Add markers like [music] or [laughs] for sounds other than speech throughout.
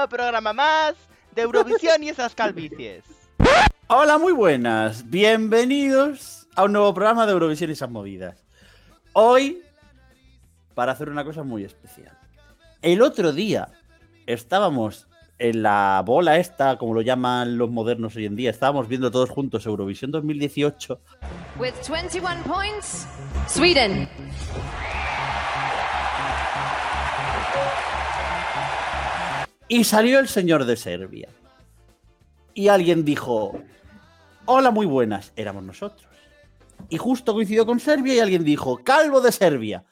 nuevo programa más de Eurovisión y esas calvicies. Hola, muy buenas. Bienvenidos a un nuevo programa de Eurovisión y esas movidas. Hoy, para hacer una cosa muy especial. El otro día estábamos en la bola esta, como lo llaman los modernos hoy en día, estábamos viendo todos juntos Eurovisión 2018. With 21 points, Sweden. Y salió el señor de Serbia. Y alguien dijo, hola, muy buenas, éramos nosotros. Y justo coincidió con Serbia y alguien dijo, calvo de Serbia.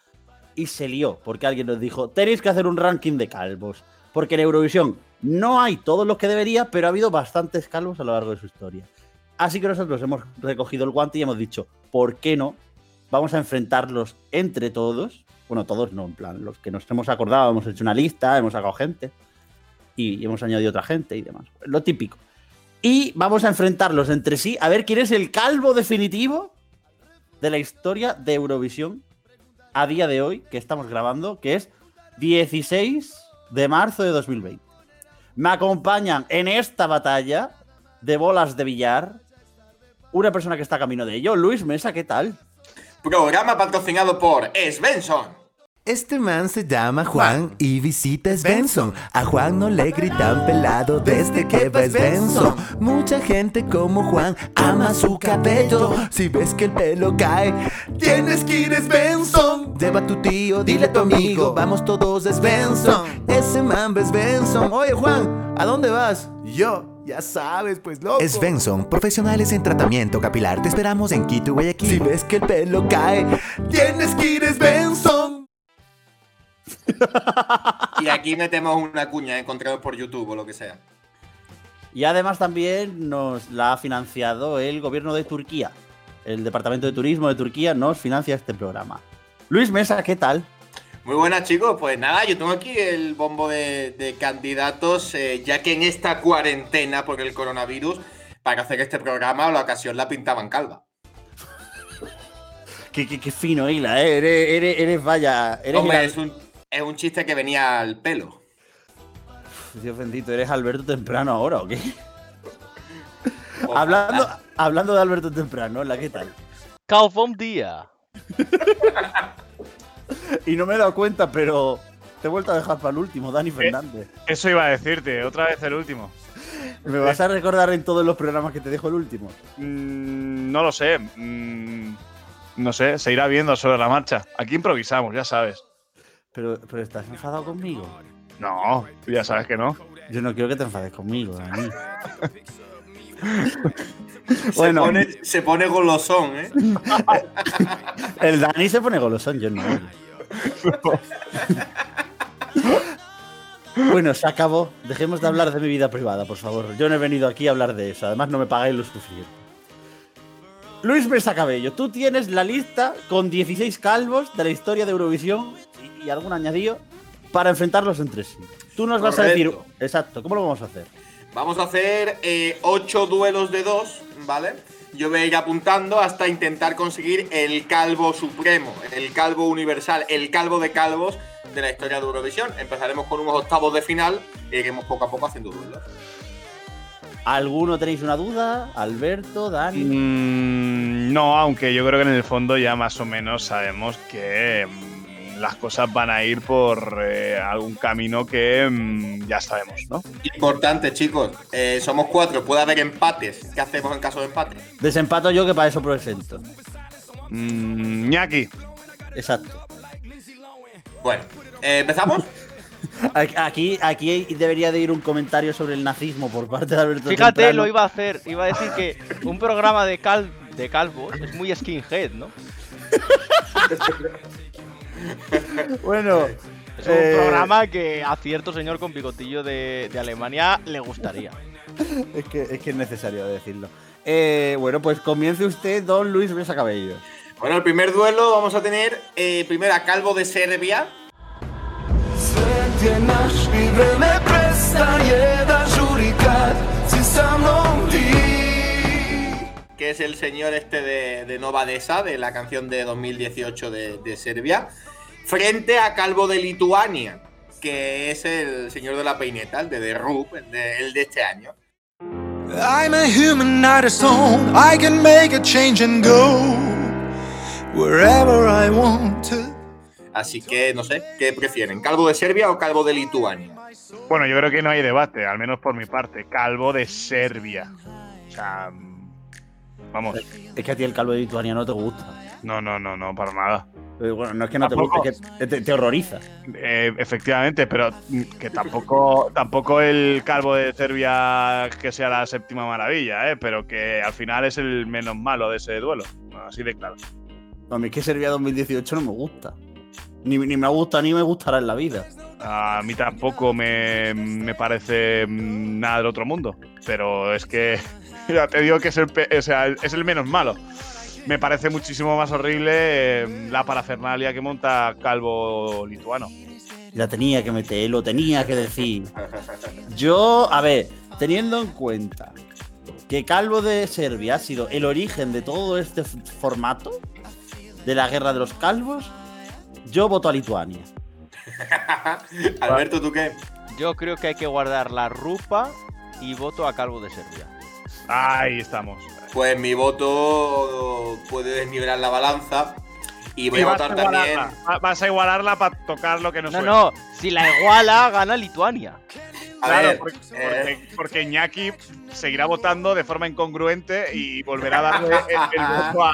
Y se lió, porque alguien nos dijo, tenéis que hacer un ranking de calvos. Porque en Eurovisión no hay todos los que debería, pero ha habido bastantes calvos a lo largo de su historia. Así que nosotros hemos recogido el guante y hemos dicho, ¿por qué no? Vamos a enfrentarlos entre todos. Bueno, todos no, en plan, los que nos hemos acordado, hemos hecho una lista, hemos sacado gente y hemos añadido otra gente y demás. Lo típico. Y vamos a enfrentarlos entre sí a ver quién es el calvo definitivo de la historia de Eurovisión a día de hoy, que estamos grabando, que es 16 de marzo de 2020. Me acompañan en esta batalla de bolas de billar una persona que está camino de ello. Luis Mesa, ¿qué tal? Programa patrocinado por Svensson. Este man se llama Juan y visita Svensson. A Juan no le gritan pelado desde que va Svensson. Mucha gente como Juan ama su cabello. Si ves que el pelo cae, tienes que ir a Svensson. Lleva a tu tío, dile a tu amigo, vamos todos a Svensson. Ese man va Svensson. Oye Juan, ¿a dónde vas? Yo. Ya sabes, pues loco. Svensson, profesionales en tratamiento capilar. Te esperamos en Quito Guayaquil. Si ves que el pelo cae, tienes que ir a Svensson. Y aquí metemos una cuña encontrados por YouTube o lo que sea. Y además también nos la ha financiado el gobierno de Turquía. El Departamento de Turismo de Turquía nos financia este programa. Luis Mesa, ¿qué tal? Muy buenas chicos, pues nada, yo tengo aquí el bombo de, de candidatos, eh, ya que en esta cuarentena por el coronavirus, para hacer este programa, la ocasión la pintaban calva. [laughs] Qué, qué- qué fino, Hila, ¿eh? Eres, eres- eres, vaya. Eres Hombre, Hila- es un, es un chiste que venía al pelo. Dios bendito, ¿eres Alberto Temprano ahora o qué? Hablando, hablando de Alberto Temprano, ¿la qué tal? Calvom día. [laughs] Y no me he dado cuenta, pero te he vuelto a dejar para el último, Dani Fernández. Eso iba a decirte, otra vez el último. ¿Me vas a recordar en todos los programas que te dejo el último? Mm, no lo sé. mm, no sé, se irá viendo sobre la marcha. Aquí improvisamos, ya sabes. Pero, pero estás enfadado conmigo. No, tú ya sabes que no. Yo no quiero que te enfades conmigo, Dani. [laughs] Se, Bueno. pone, se pone golosón, ¿eh? [laughs] El Dani se pone golosón, yo no. [laughs] Bueno, se acabó. Dejemos de hablar de mi vida privada, por favor. Yo no he venido aquí a hablar de eso. Además, no me pagáis lo suficiente. Luis Mesa Cabello, tú tienes la lista con 16 calvos de la historia de Eurovisión y, y algún añadido para enfrentarlos entre sí. Tú nos vas a decir. Exacto, ¿cómo lo vamos a hacer? Vamos a hacer eh, ocho duelos de dos, ¿vale? Yo voy a ir apuntando hasta intentar conseguir el calvo supremo, el calvo universal, el calvo de calvos de la historia de Eurovisión. Empezaremos con unos octavos de final e iremos poco a poco haciendo duelos. ¿Alguno tenéis una duda? Alberto, Dani. Mm, no, aunque yo creo que en el fondo ya más o menos sabemos que las cosas van a ir por eh, algún camino que mm, ya sabemos, ¿no? Importante, chicos, eh, somos cuatro, puede haber empates. ¿Qué hacemos en caso de empate? Desempato yo que para eso presento. Mm, Ñaki, Exacto. Bueno, eh, ¿empezamos? [laughs] Aquí, aquí debería de ir un comentario sobre el nazismo por parte de Alberto Fíjate, Temprano. lo iba a hacer. Iba a decir que un programa de, cal de calvos es muy skinhead, ¿no? [laughs] [laughs] Bueno, Es un eh, programa que a cierto señor con bigotillo de, de Alemania le gustaría. Es que, es que es necesario decirlo. Eh, bueno, pues comience usted, don Luis Mesa Cabello. Bueno, el primer duelo vamos a tener eh, primero a Calvo de Serbia. Que es el señor este de, de Nova Desa, de la canción de 2018 de, de Serbia, frente a Calvo de Lituania. que es el señor de la peineta, el de The Roop, el de, el de este año. I'm a human, not a stone. I can make a change and go wherever I want to. Así que no sé, ¿qué prefieren? ¿Calvo de Serbia o calvo de Lituania? Bueno, yo creo que no hay debate, al menos por mi parte. Calvo de Serbia. O sea, vamos. Es que a ti el calvo de Lituania no te gusta. No, no, no, no, para nada. Bueno, no es que no te guste, es que te, te horroriza. Eh, efectivamente, pero que tampoco, tampoco el calvo de Serbia que sea la séptima maravilla, ¿eh? pero que al final es el menos malo de ese duelo. Así de claro. A mí es que Serbia 2018 no me gusta. Ni, ni me gusta ni me gustará en la vida. A mí tampoco me, me parece nada del otro mundo, pero es que [laughs] ya te digo que es el, pe- o sea, es el menos malo. Me parece muchísimo más horrible eh, la parafernalia que monta Calvo lituano. La tenía que meter, lo tenía que decir. Yo, a ver, teniendo en cuenta que Calvo de Serbia ha sido el origen de todo este formato de la guerra de los calvos, yo voto a Lituania. [laughs] Alberto, ¿tú qué? Yo creo que hay que guardar la rupa y voto a Calvo de Serbia. Ahí estamos. Pues mi voto puede desnivelar la balanza y voy Y a votar también. vas a igualarla para tocar lo que no No, suena. no, si la iguala, gana Lituania. A Claro, ver, porque, eh, porque, porque Iñaki seguirá votando de forma incongruente y volverá a darle el, el [laughs] voto a,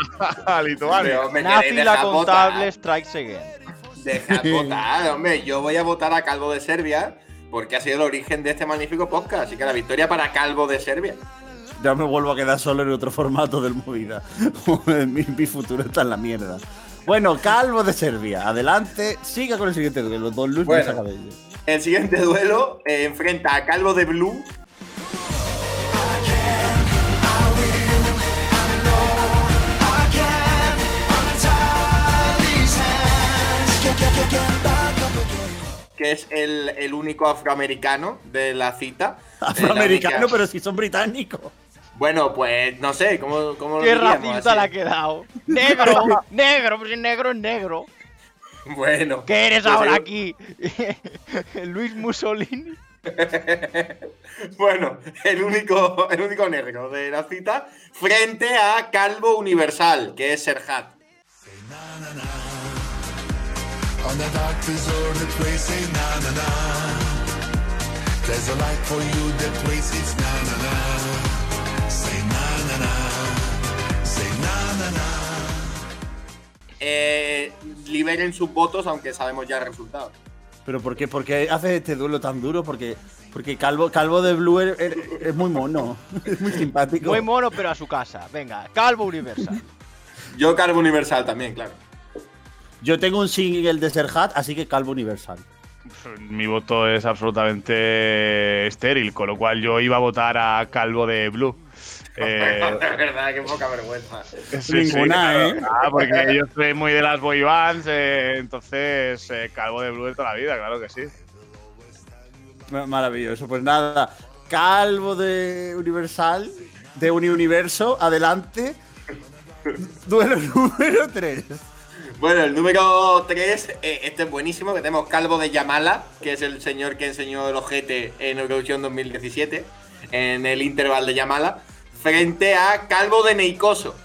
a Lituania. Nazi la contable strikes again. Dejad votar, hombre. Yo voy a votar a Calvo de Serbia porque ha sido el origen de este magnífico podcast. Así que la victoria para Calvo de Serbia. Ya me vuelvo a quedar solo en otro formato del movida. [laughs] mi, mi futuro está en la mierda. Bueno, Calvo de Serbia, adelante. Siga con el siguiente duelo. Don Luis Bueno. Cabello. El siguiente duelo eh, enfrenta a Calvo de Blue que es el, el único afroamericano de la cita. [laughs] Afroamericano, pero si son británicos. Bueno, pues no sé, ¿cómo, cómo lo Qué racista le ha quedado. Negro, [laughs] negro, pues si negro es negro. Bueno. ¿Qué eres pues ahora aquí? [laughs] Luis Mussolini. [laughs] Bueno, el único, el único negro de la cita frente a Calvo Universal, que es Serhat. Eh, liberen sus votos, aunque sabemos ya el resultado. ¿Pero por qué, por qué haces este duelo tan duro? Porque, porque Calvo, Calvo de Blue es, muy mono. [laughs] Es muy simpático. Muy mono, pero a su casa. Venga, Calvo Universal. [laughs] Yo Calvo Universal también, claro. Yo tengo un single de Serhat, así que Calvo Universal. Mi voto es absolutamente estéril, con lo cual yo iba a votar a Calvo de Blue. Eh, [laughs] de verdad, qué poca vergüenza. sí, Ninguna. ¿eh? Ah, porque yo soy muy de las boy bands, eh, entonces eh, Calvo de Blue de toda la vida, claro que sí. Ma- Maravilloso. Pues nada, Calvo de Universal, de Universo, adelante. Duelo [laughs] número 3. Bueno, el número 3, este es buenísimo, que tenemos Calvo de Yamala, que es el señor que enseñó el ojete en Eurovisión 2017, en el interval de Yamala, frente a Calvo de Neicoso. [laughs]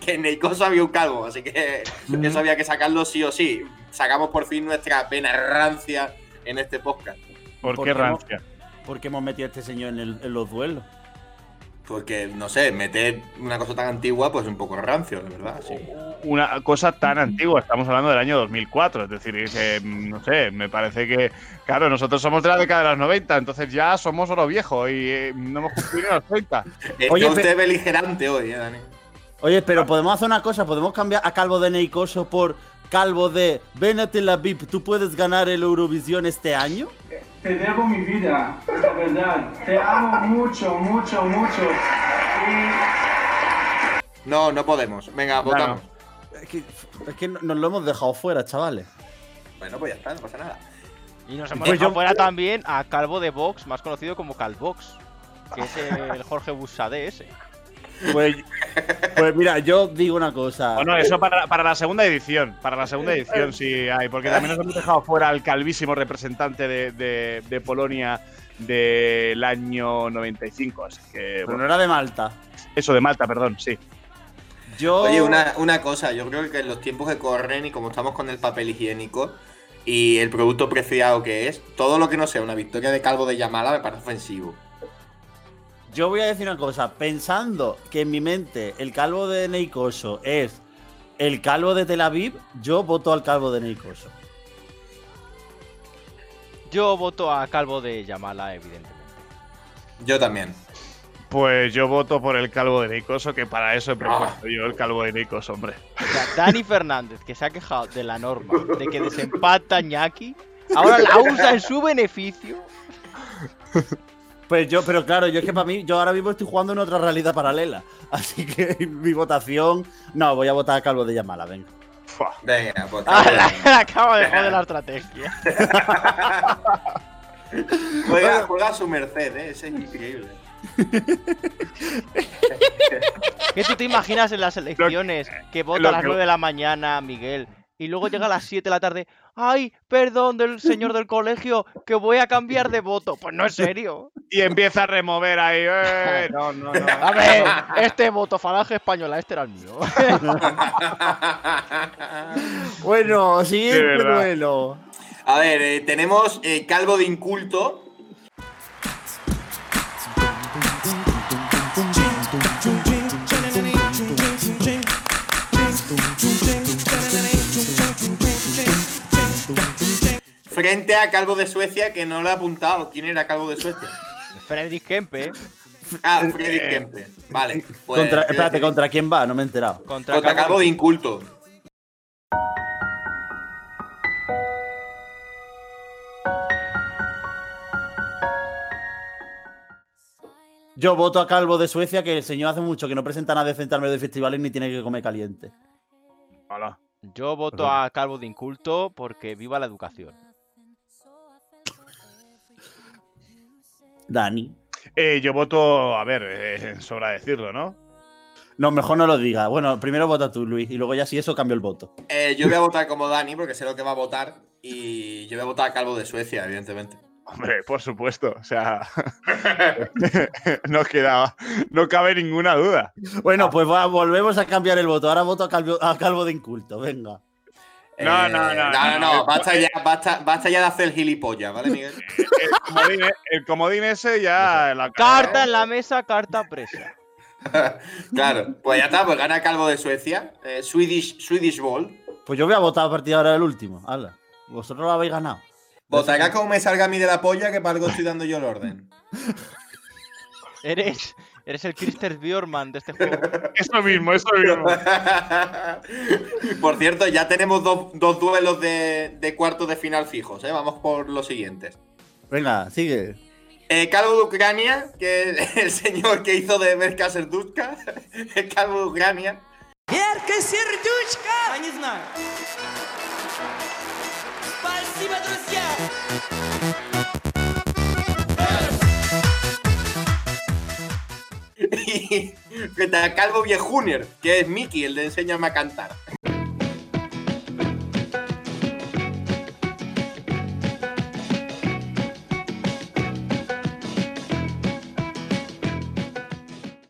Que en Neicoso había un calvo, así que eso había que sacarlo sí o sí. Sacamos por fin nuestra pena rancia en este podcast. ¿Por, ¿Por qué rancia? ¿Por qué hemos metido a este señor en, el- en los duelos? Porque, no sé, meter una cosa tan antigua, pues un poco rancio, de verdad. Sí. Una cosa tan antigua, estamos hablando del año 2004, es decir, que, mm, no sé, me parece que, claro, nosotros somos de la década de los 90, entonces ya somos oro viejo y eh, no hemos cumplido los 30. Está Oye, usted pe- beligerante hoy, eh, Dani. Oye, pero podemos hacer una cosa, podemos cambiar a Calvo de Neicoso por Calvo de Ven a Tel Aviv, ¿tú puedes ganar el Eurovisión este año? Te debo mi vida, la verdad. Te amo mucho, mucho, mucho. Y No, no podemos. Venga, votamos. Es que, es que nos lo hemos dejado fuera, chavales. Bueno, pues ya está, no pasa nada. Y nos hemos Pues dejado yo- fuera también a Calvo de Vox, más conocido como Calvox. Que es el Jorge Busade ese. Pues, pues mira, yo digo una cosa. Bueno, eso para, para la segunda edición. Para la segunda edición sí hay. Porque también nos hemos dejado fuera al calvísimo representante de, de- de Polonia del año 95. Así que. Pero bueno, no era de Malta. eso de Malta, perdón, sí. Yo. Oye, una, una cosa, yo creo que en los tiempos que corren y como estamos con el papel higiénico y el producto preciado que es, todo lo que no sea una victoria de Calvo de Yamala me parece ofensivo. Yo voy a decir una cosa. Pensando que en mi mente el calvo de Neikoso es el calvo de Tel Aviv, yo voto al calvo de Neikoso. Yo voto a Calvo de Yamala, evidentemente. Yo también. Pues yo voto por el calvo de Nicoso, que para eso he propuesto yo el calvo de Nicoso, hombre. O sea, Dani Fernández, que se ha quejado de la norma de que desempata Ñaki, ahora la usa en su beneficio. Pues yo, pero claro, yo es que para mí, yo ahora mismo estoy jugando en otra realidad paralela. Así que [laughs] mi votación. No, voy a votar a calvo de Yamala, venga. Fua. Venga, pues Ah, [laughs] Calvo de joder la [laughs] estrategia. Juega, juega a su merced, ¿eh? Ese es increíble. ¿Qué tú te imaginas en las elecciones que vota a las que- 9 de la mañana Miguel y luego llega a las 7 de la tarde? ¡Ay, perdón del señor del colegio, que voy a cambiar de voto! Pues no es serio. Y empieza a remover ahí. eh, [laughs] no, no, no. A ver, este voto falange española, este era el mío. [laughs] Bueno, siguiente verdad. duelo. A ver, eh, tenemos eh, Calvo de Inculto. Frente a Calvo de Suecia, que no lo he apuntado. ¿Quién era Calvo de Suecia? [laughs] Fredrik Kempe Ah, Freddy Kempe. Vale. pues, Contra, espérate, ¿contra quién va? No me he enterado. contra, contra Calvo de Inculto. Yo voto a Calvo de Suecia, que el señor hace mucho que no presenta nada decente al medio de festivales ni tiene que comer caliente. Hola. Yo voto a Calvo de Inculto porque viva la educación. Dani. Eh, yo voto, a ver, eh, sobra decirlo, ¿no? No, mejor no lo diga. Bueno, primero vota tú, Luis, y luego ya si eso cambio el voto. Eh, yo voy a votar como Dani, porque sé lo que va a votar. Y yo voy a votar a Calvo de Suecia, evidentemente. Hombre, por supuesto. O sea, [laughs] no queda, no cabe ninguna duda. Bueno, pues va, volvemos a cambiar el voto. Ahora voto a Calvo, a Calvo de Inculto, venga. No, Eh, no, no, no, no, no, no. basta, ya, basta, basta ya de hacer el gilipollas, ¿vale, [laughs] Miguel? El comodín, el comodín ese ya la Carta en la mesa, carta presa. [laughs] claro, pues ya está, pues gana Calvo de Suecia. eh, Swedish, Swedish Ball. Pues yo voy a votar a partir de ahora el último. Hala. Vosotros lo habéis ganado. Votará como me salga a mí de la polla, que para algo estoy dando yo el orden. Eres, eres el Christer Bjorman de este juego. [laughs] Eso mismo, eso mismo. [laughs] Por cierto, ya tenemos dos, dos duelos de, de cuartos de final fijos, ¿eh? Vamos por los siguientes. Venga, sigue. Eh, Calvo de Ucrania, que es el señor que hizo de Merka Serduchka. [laughs] El Calvo de Ucrania. Верка Сердючка! А не знаю. Спасибо, друзья! [laughs] A Calvo Viejuner, que es Mickey, el de Enséñame a cantar.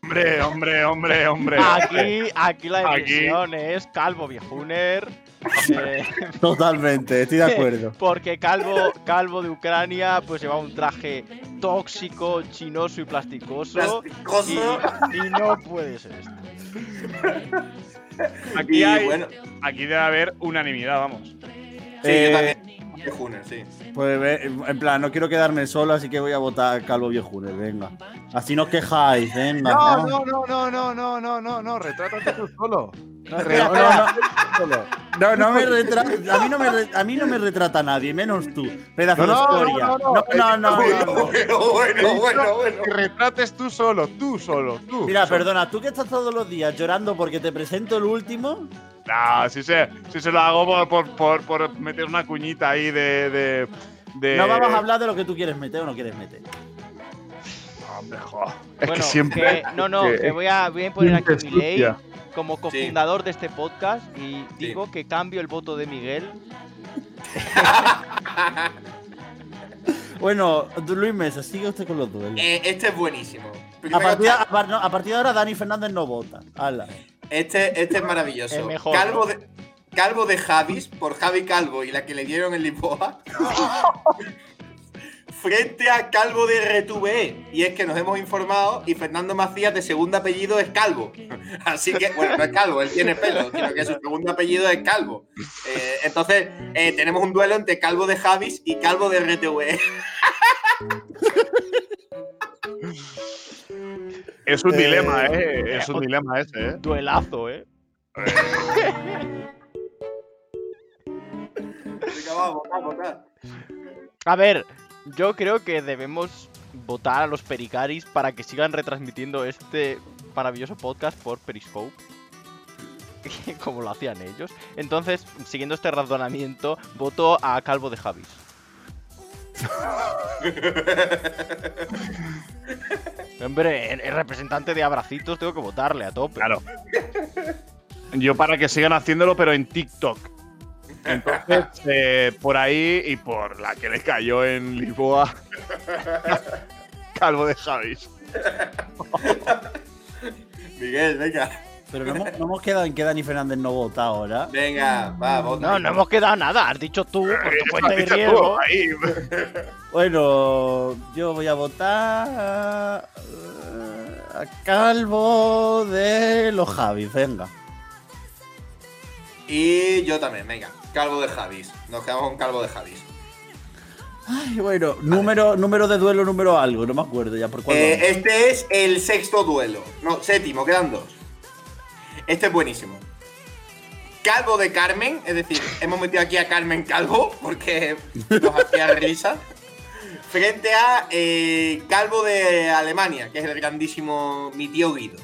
Hombre, hombre, hombre, hombre. Aquí, aquí la Aquí. decisión es Calvo Viejuner. eh, [laughs] Totalmente, estoy de acuerdo. porque Calvo, Calvo de Ucrania pues lleva un traje tóxico, chinoso y plasticoso. Plasticoso. Y, y no puede ser esto. [laughs] Aquí, Y hay, bueno, aquí debe haber unanimidad, vamos. sí, Eh, yo también. Viejuner, sí. Pues ve- en plan, no quiero quedarme solo, así que voy a votar a Calvo Viejunes, venga. Así no os quejáis, venga. No, no, no, no, no, no, no, no, no, retrátate tú solo. [laughs] No, no, no, no, no me retra- a, mí no me re- a mí no me retrata nadie, menos tú. Pedazo No, no, de historia. no, no, no, no, no, Bueno, no. bueno, bueno, bueno. Que retrates tú solo, tú solo, tú. Mira, solo. perdona, tú que estás todos los días llorando porque te presento el último. No, si se, si se lo hago por, por, por, por meter una cuñita ahí de. de, de- No vamos a hablar de lo que tú quieres meter o no quieres meter. No, hombre, jo. Es que Bueno, siempre. que- no, no, que- que voy a, voy a imponer aquí siempre mi ley. Como cofundador de este podcast y digo que cambio el voto de Miguel. [laughs] Bueno, Luis Mesa, sigue usted con los duelos. Eh, este es buenísimo. A partir, está- a, par- no, a partir de ahora, Dani Fernández no vota. Este, este es maravilloso. Mejor, Calvo, ¿no? de, Calvo de Javis, por Javi Calvo y la que le dieron en Lisboa. [laughs] frente a Calvo de RTVE. Y es que nos hemos informado y Fernando Macías de segundo apellido es Calvo. [laughs] Así que, bueno, no es Calvo, él tiene pelo, sino que su segundo apellido es Calvo. Eh, entonces, eh, tenemos un duelo entre Calvo de Javis y Calvo de RTVE. Es un Eh, dilema, ¿eh? Es un eh, dilema ese, ¿eh? Duelazo, ¿eh? [laughs] Venga, vamos, vamos, vamos. A ver, yo creo que debemos votar a los Pericaris para que sigan retransmitiendo este maravilloso podcast por Periscope. [laughs] Como lo hacían ellos. Entonces, siguiendo este razonamiento, voto a Calvo de Javis. [laughs] Hombre, el representante de Abracitos tengo que votarle a tope. Claro. Yo para que sigan haciéndolo, pero en TikTok. Entonces, eh, por ahí y por la que le cayó en Lisboa. [laughs] Calvo de Javis. [laughs] Miguel, venga. Pero no hemos, no hemos quedado en que Dani Fernández no vota ahora. Venga, va, vota. No, no hemos quedado nada. Has dicho tú, por tu cuenta y riesgo. ahí. Bueno, yo voy a votar eh, a Calvo de los Javis, venga. Y yo también, venga. Calvo de Javis. Nos quedamos con Calvo de Javis. Ay, bueno, número, número de duelo, número algo, no me acuerdo ya por cuál. Eh, este es el sexto duelo. No, séptimo, quedan dos. Este es buenísimo. Calvo de Carmen, es decir, hemos metido aquí a Carmen Calvo porque nos hacía risa. Frente a eh, Calvo de Alemania, que es el grandísimo mi tío Guido.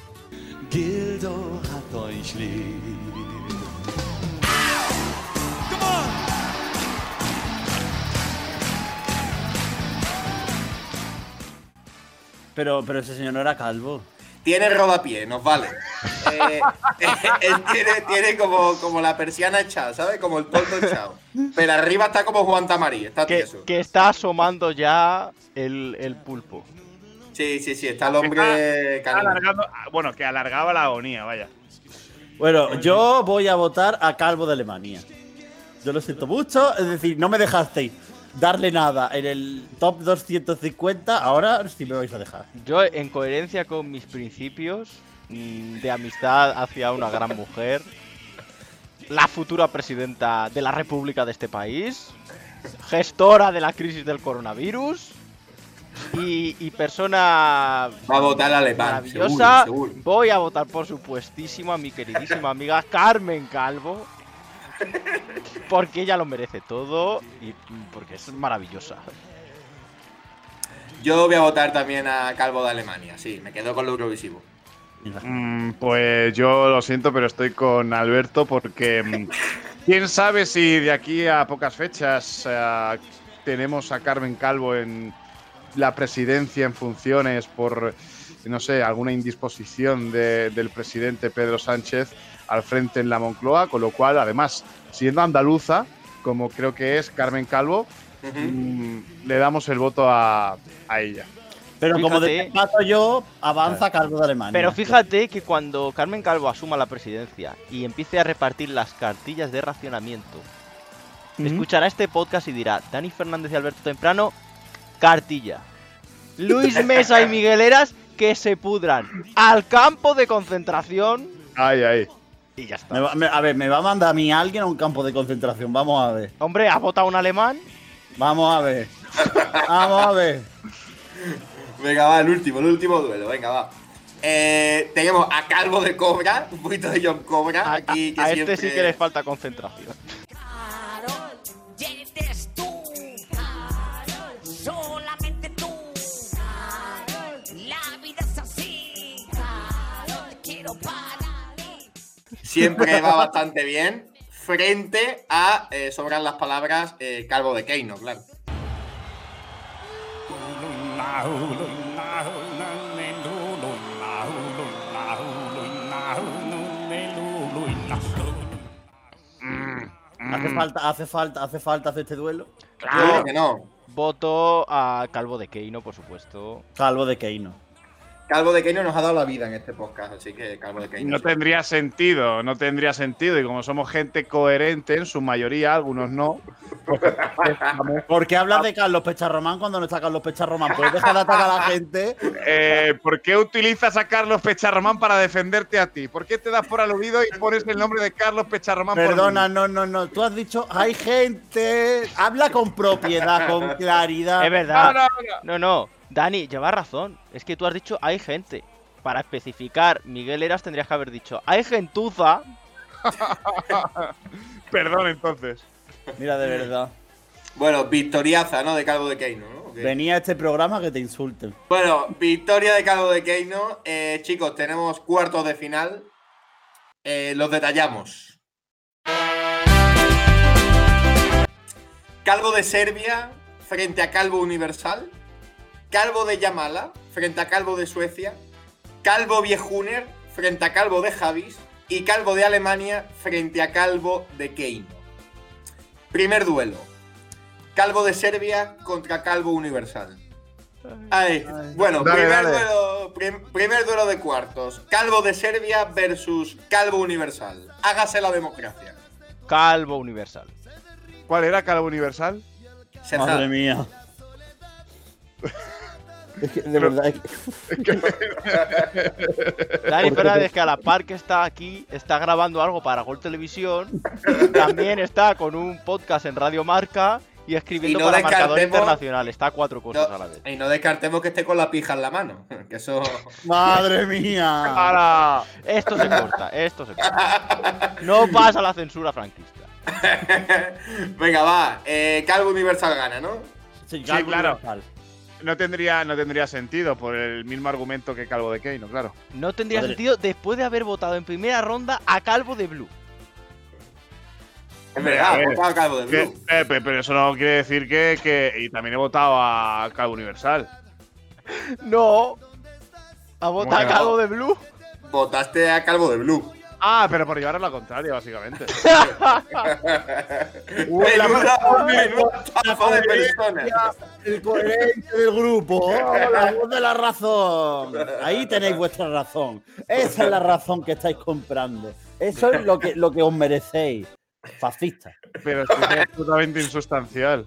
Pero, pero ese señor no era calvo. Tiene rodapié, nos vale. [laughs] Eh, [laughs] él tiene, tiene como, como la persiana echada, ¿sabes? Como el toldo echado. Pero arriba está como Juan Tamarí, está Que, tieso. que está asomando ya el, el pulpo. Sí, sí, sí, está el hombre Está alargando- bueno, que alargaba la agonía, vaya. Bueno, yo voy a votar a Calvo de Alemania. Yo lo siento mucho, es decir, no me dejasteis darle nada en el top 250, ahora sí me vais a dejar. Yo, en coherencia con mis principios mm, de amistad hacia una gran mujer, la futura presidenta de la República de este país, gestora de la crisis del coronavirus y, y persona Va a votar al alemán, maravillosa, seguro, seguro. voy a votar por supuestísimo a mi queridísima amiga Carmen Calvo. Porque ella lo merece todo y porque es maravillosa. Yo voy a votar también a Calvo de Alemania, sí, me quedo con lo Eurovisivo. Mm, pues yo lo siento, pero estoy con Alberto porque mm, [laughs] quién sabe si de aquí a pocas fechas eh, tenemos a Carmen Calvo en la presidencia en funciones por, no sé, alguna indisposición de- del presidente Pedro Sánchez al frente en la Moncloa, con lo cual, además, siendo andaluza, como creo que es Carmen Calvo, mm, le damos el voto a, a ella. Pero como Fíjate. despato yo, avanza Calvo de Alemania. Pero fíjate que cuando Carmen Calvo asuma la presidencia y empiece a repartir las cartillas de racionamiento, escuchará este podcast y dirá, Dani Fernández y Alberto Temprano, cartilla. Luis Mesa y Miguel Eras, que se pudran al campo de concentración Ay, ay. y ya está. Me va- me- a ver, ¿me va a mandar a mí alguien a un campo de concentración? Vamos a ver. Hombre, ¿has votado un alemán? Vamos a ver. Vamos a ver. Venga, va, el último, el último duelo, venga, va. Eh, tenemos a Calvo de Cobra, un poquito de John Cobra. A, aquí, que a este sí que le falta concentración. siempre va bastante bien frente a, eh, sobran las palabras, eh, Calvo de Keino, claro. Mm, ¿Hace falta, hace falta, hace falta hacer este duelo? Claro Yo que no. Voto a Calvo de Keino, por supuesto. Calvo de Keino. Calvo de Keino nos ha dado la vida en este podcast, así que Calvo de Keino. No tendría sentido, no tendría sentido. Y como somos gente coherente, en su mayoría, algunos no. ¿Por qué hablas de Carlos Pecharromán cuando no está Carlos Pecharromán? ¿Puedes dejar de atacar a la gente? Eh, ¿Por qué utilizas a Carlos Pecharromán para defenderte a ti? ¿Por qué te das por aludido y pones el nombre de Carlos Pecharromán Perdona, no, no, no. Tú has dicho, hay gente. Habla con propiedad, con [laughs] claridad. Es verdad. No, no, No, no. Dani, llevas razón. Es que tú has dicho hay gente. Para especificar, Miguel Eras tendrías que haber dicho hay gentuza. [laughs] Perdón, entonces. Mira, de verdad. Bueno, victoriaza, ¿no? De Calvo de Keino, ¿no? Venía a este programa que te insulten. Bueno, victoria de Calvo de Keino. Eh, chicos, tenemos cuartos de final. Eh, los detallamos. Calvo de Serbia frente a Calvo Universal. Calvo de Yamala frente a Calvo de Suecia. Calvo Viejuner frente a Calvo de Javis. Y Calvo de Alemania frente a Calvo de Keino. Primer duelo. Calvo de Serbia contra Calvo Universal. Ay, bueno, Dale, primer, dale. Duelo, prim- primer duelo de cuartos. Calvo de Serbia versus Calvo Universal. Hágase la democracia. Calvo universal. ¿Cuál era Calvo Universal? Madre mía. [laughs] Es que, de verdad, es que- [laughs] Dani Fernández, que a la par que está aquí, está grabando algo para Gol Televisión. También está con un podcast en Radio Marca y escribiendo Y no para Marcador Internacional. Está a cuatro No, cosas a la vez. y no descartemos que esté con la pija en la mano. [laughs] Que eso. Madre mía. Para. Esto se corta, esto se corta. No pasa la censura franquista. [laughs] Venga, va. eh, Calvo Universal gana, ¿no? Sí, claro. Universal. No tendría, no tendría sentido por el mismo argumento que Calvo de Keino, claro. No tendría Madre. sentido después de haber votado en primera ronda a Calvo de Blue. Es verdad, ver, votado a Calvo de Que- Blue. eh, pe- pero eso no quiere decir que, que- Y también he votado a Calvo Universal. [laughs] No. ¿Ha votado a. Calvo de Blue? Votaste a Calvo de Blue. Ah, pero por llevar a [laughs] la contraria, básicamente. Menuda, menuda estafa de personas. El coherente del grupo. [laughs] Oh, la voz de la razón. Ahí tenéis vuestra razón. Esa es la razón que estáis comprando. Eso es lo que, lo que os merecéis. Fascistas. pero es que es absolutamente insustancial.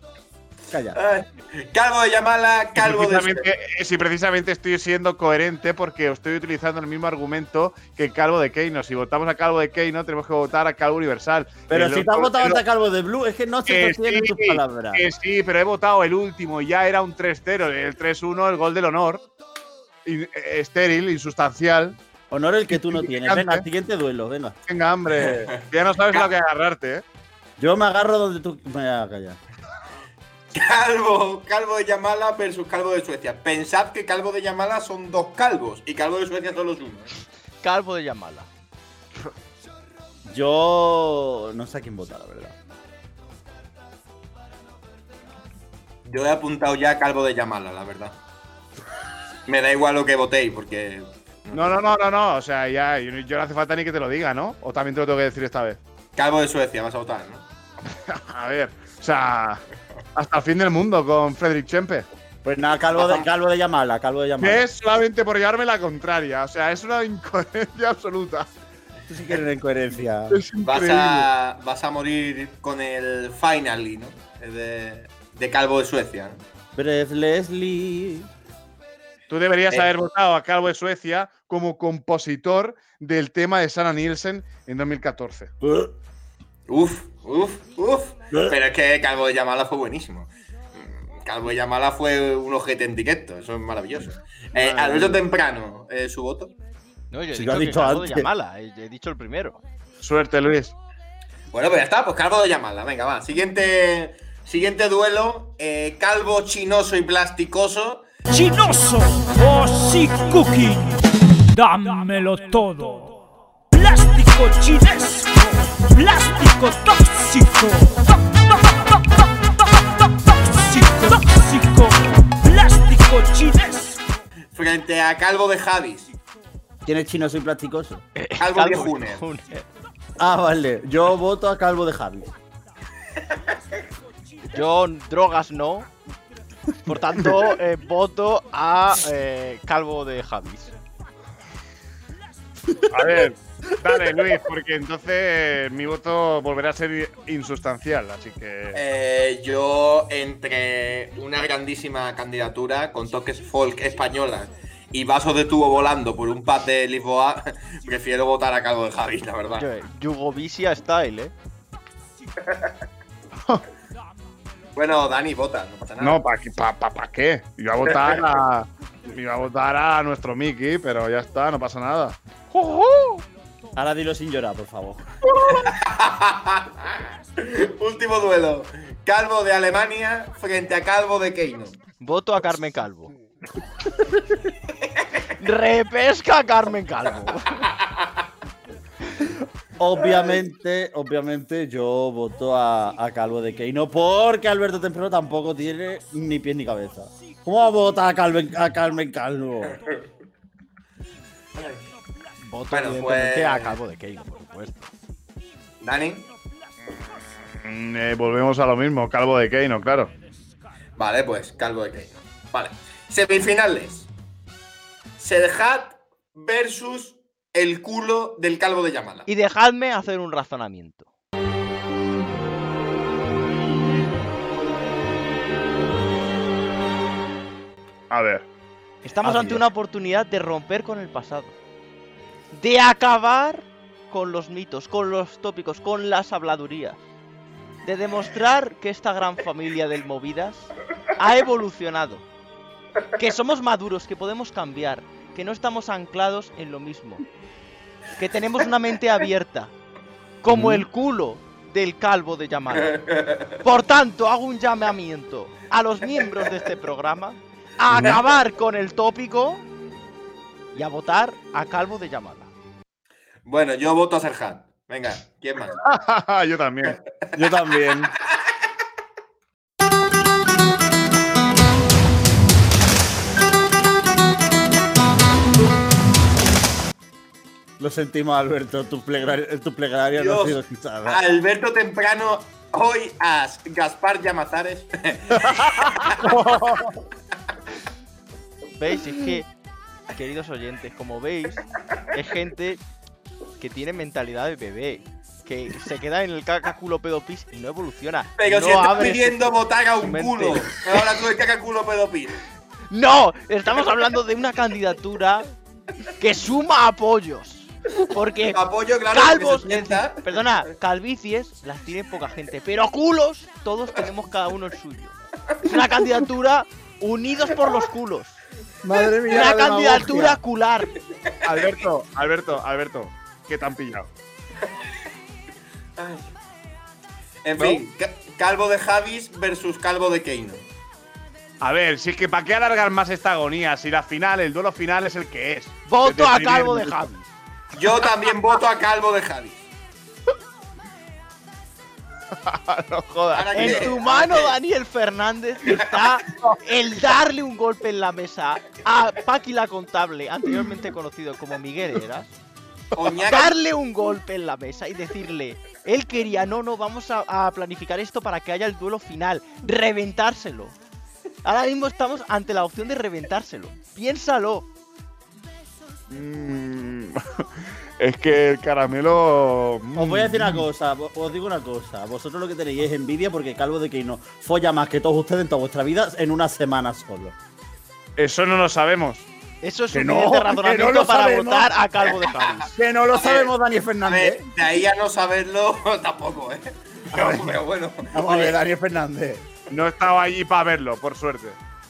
Calla. Ay, Calvo de Yamala, Calvo de Precisamente, eh, si precisamente estoy siendo coherente porque estoy utilizando el mismo argumento que Calvo de Keino. Si votamos a Calvo de Keino, tenemos que votar a Calvo Universal. Pero El si te has votado el hasta Calvo de Blue, es que no se Que sostienen tus palabras. Que sí, pero he votado el último y ya era un 3-0. El 3-1, el gol del honor. Y- eh, estéril, insustancial. Honor el que tú no tienes. Venga, al siguiente duelo, venga. Venga, hombre. [laughs] ya no sabes lo que agarrarte, ¿eh? Yo me agarro donde tú. Me voy a callar. Calvo, Calvo de Yamala versus Calvo de Suecia. Pensad que Calvo de Yamala son dos calvos y Calvo de Suecia solo es uno. Calvo de Yamala. Yo. No sé a quién votar, la verdad. Yo he apuntado ya a Calvo de Yamala, la verdad. Me da igual lo que votéis, porque. No, no, no, no, no. O sea, ya, yo, yo no hace falta ni que te lo diga, ¿no? O también te lo tengo que decir esta vez. Calvo de Suecia vas a votar, ¿no? [laughs] A ver, o sea, hasta el fin del mundo con Frederick Chempe. Pues nada, calvo de, calvo de Yamala, calvo de. Que es solamente por llevarme la contraria. O sea, es una incoherencia [laughs] absoluta. Tú sí que eres una incoherencia. [laughs] Es Vas a, vas a morir con el finally, ¿no? De, de Calvo de Suecia, ¿no? Breath Leslie. Tú deberías Eh. haber votado a Calvo de Suecia como compositor del tema de Sana Nielsen en 2014. Uf, uf, uf. Pero es que Calvo de Yamala fue buenísimo. Mm, Calvo de Yamala fue un ojete en directo, eso es maravilloso. Eh, Alberto Temprano, eh, su voto. No, yo he Si dicho lo que Calvo de. Yamala. He, dicho el primero. Suerte, Luis. Bueno, pues ya está, pues Calvo de Yamala, venga, va. Siguiente, siguiente duelo, eh, Calvo chinoso y plasticoso. Chinoso o sí cooking, dámelo todo. Plástico chinesco, plástico tóxico, tó- tó- tó- tó- tó- tó- tóxico, tóxico, plástico chinesco. Frente a Calvo de Javis. ¿Quién es chino? Soy plasticoso. Calvo Viejuner. Viejuner. Ah, vale. Yo voto a Calvo de Javi. Yo drogas no. Por tanto, eh, voto a eh, Calvo de Javis. A ver, dale, Luis, porque entonces mi voto volverá a ser insustancial, así que. Eh, yo, entre una grandísima candidatura con toques folk españolas y vasos de tubo volando por un pad de Lisboa, [laughs] prefiero votar a Calvo de Javi, la verdad. Yo, Yugovisia style, ¿eh? [laughs] Bueno, Dani, vota, no pasa nada. No, ¿para pa, pa, pa qué? Iba a votar a. [laughs] Iba a votar a nuestro Mickey, pero ya está, no pasa nada. Ahora dilo sin llorar, por favor. [laughs] Último duelo. Calvo de Alemania frente a Calvo de Keino. Voto a Carmen Calvo. Repesca a Carmen Calvo. Obviamente, obviamente yo voto a, a Calvo de Keino porque Alberto Temprano tampoco tiene ni pies ni cabeza. ¿Cómo va a votar a, Calven- a Carmen Calvo? [laughs] Voto Bueno, evidentemente pues- a Calvo de Keino, por supuesto. Dani. Mm, eh, volvemos a lo mismo, Calvo de Keino, claro. Vale, pues Calvo de Keino. Vale. Semifinales. Serhat versus el culo del Calvo de Yamala. Y dejadme hacer un razonamiento. A ver. Estamos Así ante una oportunidad de romper con el pasado. De acabar con los mitos, con los tópicos, con las habladurías. De demostrar que esta gran familia del Movidas ha evolucionado. Que somos maduros, que podemos cambiar, que no estamos anclados en lo mismo. Que tenemos una mente abierta, como el culo del calvo de llamada. Por tanto, hago un llamamiento a los miembros de este programa a acabar con el tópico y a votar a calvo de llamada. Bueno, yo voto a Serhat. Venga, ¿quién más? [laughs] Yo también. Yo también. Lo sentimos, Alberto. Tu plegaria, tu plegaria no ha sido escuchada. Alberto Temprano, hoy as Gaspar Llamazares. [laughs] ¿Veis? Es que, queridos oyentes, como veis, es gente que tiene mentalidad de bebé. Que se queda en el caca culo pedo pis y no evoluciona. Pero no si estás pidiendo votar a un mente. culo. Ahora tú de caca culo pedopil. ¡No! Estamos hablando de una candidatura que suma apoyos. Porque Apoyo, claro, calvos, perdona, calvicies las tiene poca gente, pero culos todos tenemos cada uno el suyo. Es una candidatura unidos por los culos. Madre mía. Una la candidatura demagogia. cular. Alberto, Alberto, Alberto, ¿qué te han pillado? Ay. En fin, ca- Calvo de Javis versus Calvo de Keino. A ver, si es que ¿para qué alargar más esta agonía? Si la final, el duelo final es el que es. Voto a Calvo de minuto. Javi. Yo también [laughs] voto a Calvo de Javis. [laughs] no jodas. Que- En tu mano, Daniel Fernández, está el darle un golpe en la mesa a Paqui la Contable, anteriormente conocido como Miguel Eras. Oñaca- Darle un golpe en la mesa y decirle, él quería, no, no, vamos a, a planificar esto para que haya el duelo final, reventárselo. Ahora mismo estamos ante la opción de reventárselo. Piénsalo. Mm, [laughs] es que el caramelo. mm, Os voy a decir una cosa, vo- os digo una cosa. Vosotros lo que tenéis es envidia porque Calvo de Keino folla más que todos ustedes en toda vuestra vida en una semana solo. Eso no lo sabemos. Eso es Que un no, que razonamiento no para sabemos. votar a Calvo de Javis. [laughs] Que no lo sabemos, Daniel A Fernández. ver, de ahí a no saberlo [laughs] tampoco, ¿eh? Pero, pero bueno. Vamos a ver, Daniel Fernández. No estaba allí para verlo, por suerte.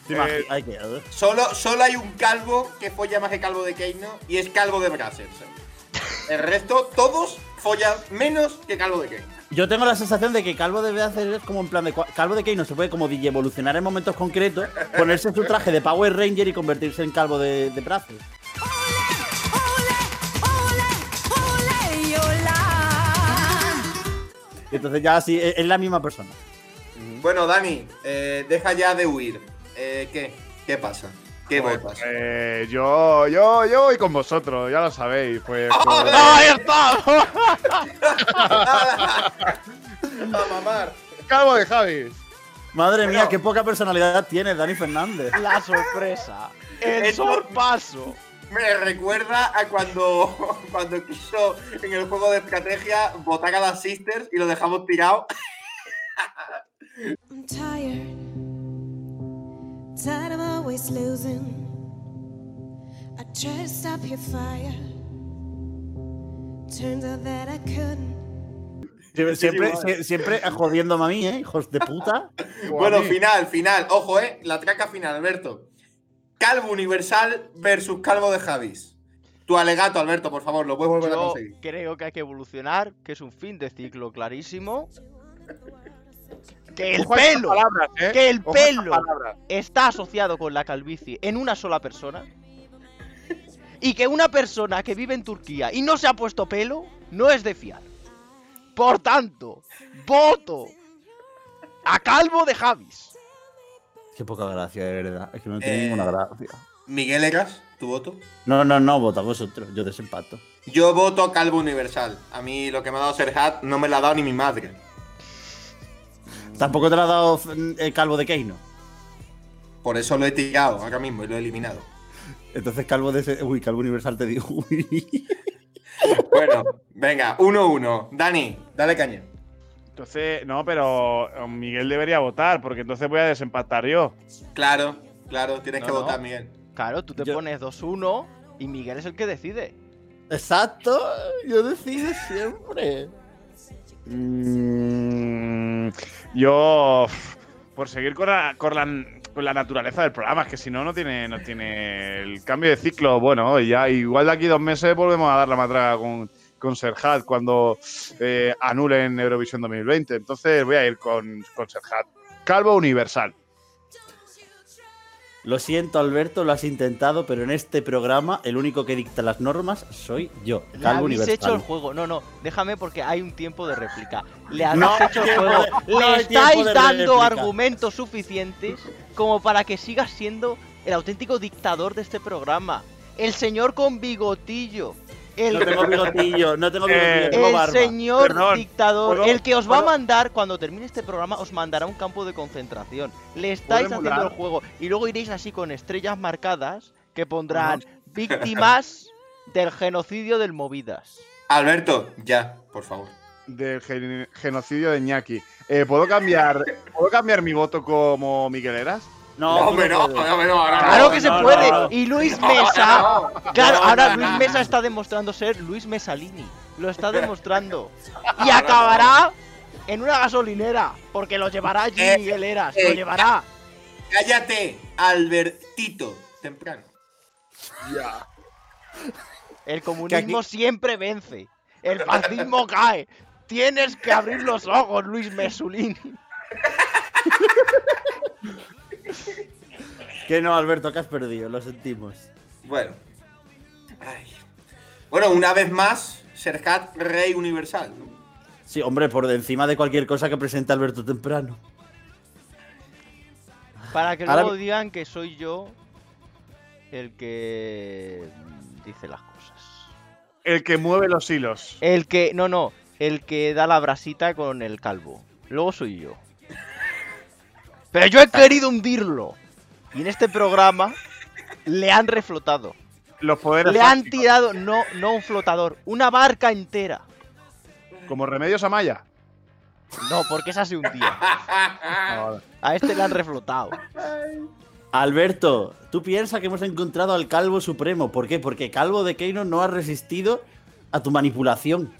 ¿Te Eh, ¿eh? Solo, solo hay un calvo que folla más que calvo de Keino y es calvo de Brazzers. ¿eh? El resto, todos follan menos que calvo de Keino. Yo tengo la sensación de que Calvo debe hacer como en plan de Calvo de Keino se puede como DJ evolucionar en momentos concretos, ponerse su traje de Power Ranger y convertirse en Calvo de, de brazos. Entonces ya es, es la misma persona. Bueno, Dani, eh, deja ya de huir. Eh, ¿Qué? ¿Qué pasa? ¿Qué votas? Eh, yo, yo, yo voy con vosotros, ya lo sabéis. Pues, [laughs] pues- ¡Ahí está! [laughs] ¡A mamar! Calvo de Javis. Madre mía, qué poca personalidad tiene Dani Fernández. La sorpresa. El Esto- sorpaso. Me recuerda a cuando, [laughs] cuando quiso en el juego de estrategia votar a las sisters y lo dejamos tirado. I'm tired, tired of always losing. I tried to stop your fire. Turns out that I couldn't. Siempre, siempre, siempre jodiéndome a mí, ¿eh? Hijos de puta. [laughs] Bueno, final, final. Ojo, eh. La traca final, Alberto. Calvo Universal versus Calvo de Javis. Tu alegato, Alberto, por favor, lo puedes volver a conseguir. creo que hay que evolucionar, que es un fin de ciclo clarísimo. [laughs] Que el a pelo, palabras, ¿eh? que el Ojo a pelo está asociado con la calvicie en una sola persona. Y que una persona que vive en Turquía y no se ha puesto pelo no es de fiar. Por tanto, voto a Calvo de Javis. Qué poca gracia, de verdad. Es que no tiene Eh, ninguna gracia. Miguel Egas, tu voto. No, no, no, vota vosotros. Yo desempato. Yo voto Calvo Universal. A mí lo que me ha dado Serhat no me lo ha dado ni mi madre. Tampoco te lo ha dado el calvo de Keino. Por eso lo he tirado ahora mismo y lo he eliminado. Entonces, calvo de ese. Uy, calvo universal te digo. Uy. [laughs] Bueno, venga, 1-1. Dani, dale caña. Entonces, no, pero eh, Miguel debería votar, porque entonces voy a desempatar yo. Claro, claro, tienes No, que no. votar, Miguel. Claro, tú te Yo- pones 2-1 y Miguel es el que decide. Exacto. Yo decido siempre. Mm, yo, por seguir con la, con, la, naturaleza del programa, es que si no, no tiene, no tiene el cambio de ciclo. Bueno, ya igual de aquí dos meses volvemos a dar la matraca con, con Serhat cuando eh, anulen Eurovisión 2020. Entonces voy a ir con, con Serhat. Calvo Universal. Lo siento, Alberto, lo has intentado, pero en este programa el único que dicta las normas soy yo, Le habéis universal. hecho el juego. No, no, déjame porque hay un tiempo de réplica. Le habéis No hecho el juego. de- Le estáis dando réplica. argumentos suficientes como para que siga siendo el auténtico dictador de este programa. El señor con bigotillo. El, No tengo bigotillo, no tengo bigotillo, Eh, tengo el señor Perdón, dictador. ¿puedo- el que os va a mandar, cuando termine este programa, os mandará a un campo de concentración. Le estáis ¿Puedo haciendo emular? el juego. Y luego iréis así con estrellas marcadas que pondrán [laughs] víctimas del genocidio del Movidas. Alberto, ya, por favor. Del gen- genocidio de Ñaki. Eh, ¿puedo, cambiar, ¿Puedo cambiar mi voto como Miguel Eras? No, hombre, no, Claro que se puede. Y Luis Mesa. Claro, ahora Luis. Mesa está demostrando ser Luis Mesalini. Lo está [laughs] demostrando. Y acabará en una gasolinera. Porque lo llevará allí Eh, Miguel Eras. Lo eh, llevará. Cállate, Albertito, temprano. El comunismo siempre vence. El [laughs] fascismo cae. Tienes que abrir los ojos, Luis Mesulini. [laughs] [laughs] Que no, Alberto, que has perdido, lo sentimos. Bueno. Ay. Bueno, una vez más, Serhat Rey Universal. ¿no? Sí, hombre, por encima de cualquier cosa que presente Alberto temprano. Para que Ahora luego digan que soy yo el que dice las cosas. El que mueve los hilos. El que. No, no. El que da la brasita con el calvo. Luego soy yo. Pero yo he querido hundirlo. Y en este programa le han reflotado. Los poderes Le han fácticos. tirado, no, no un flotador, una barca entera. Como Remedios Amaya. No, porque esa se hundía. [laughs] A este le han reflotado. Alberto, tú piensas que hemos encontrado al Calvo Supremo. ¿Por qué? Porque Calvo de Keino no ha resistido a tu manipulación.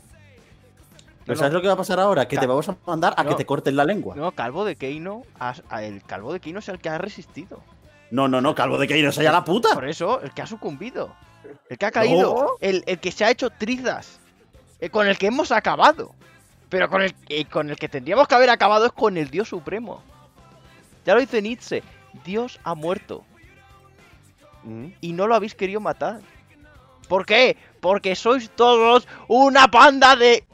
¿Pero No, sabes no. lo que va a pasar ahora? Que te vamos a mandar a No. que te corten la lengua. No, Calvo de Keino, a- el Calvo de Keino es el que ha resistido. No, no, no, Calvo de Keino, esa ya la puta. Por eso, el que ha sucumbido. El que ha caído. No. El, el que se ha hecho trizas. El con el que hemos acabado. Pero con el, eh, con el que tendríamos que haber acabado es con el Dios Supremo. Ya lo dice Nietzsche. Dios ha muerto. Y no lo habéis querido matar. ¿Por qué? Porque sois todos una panda de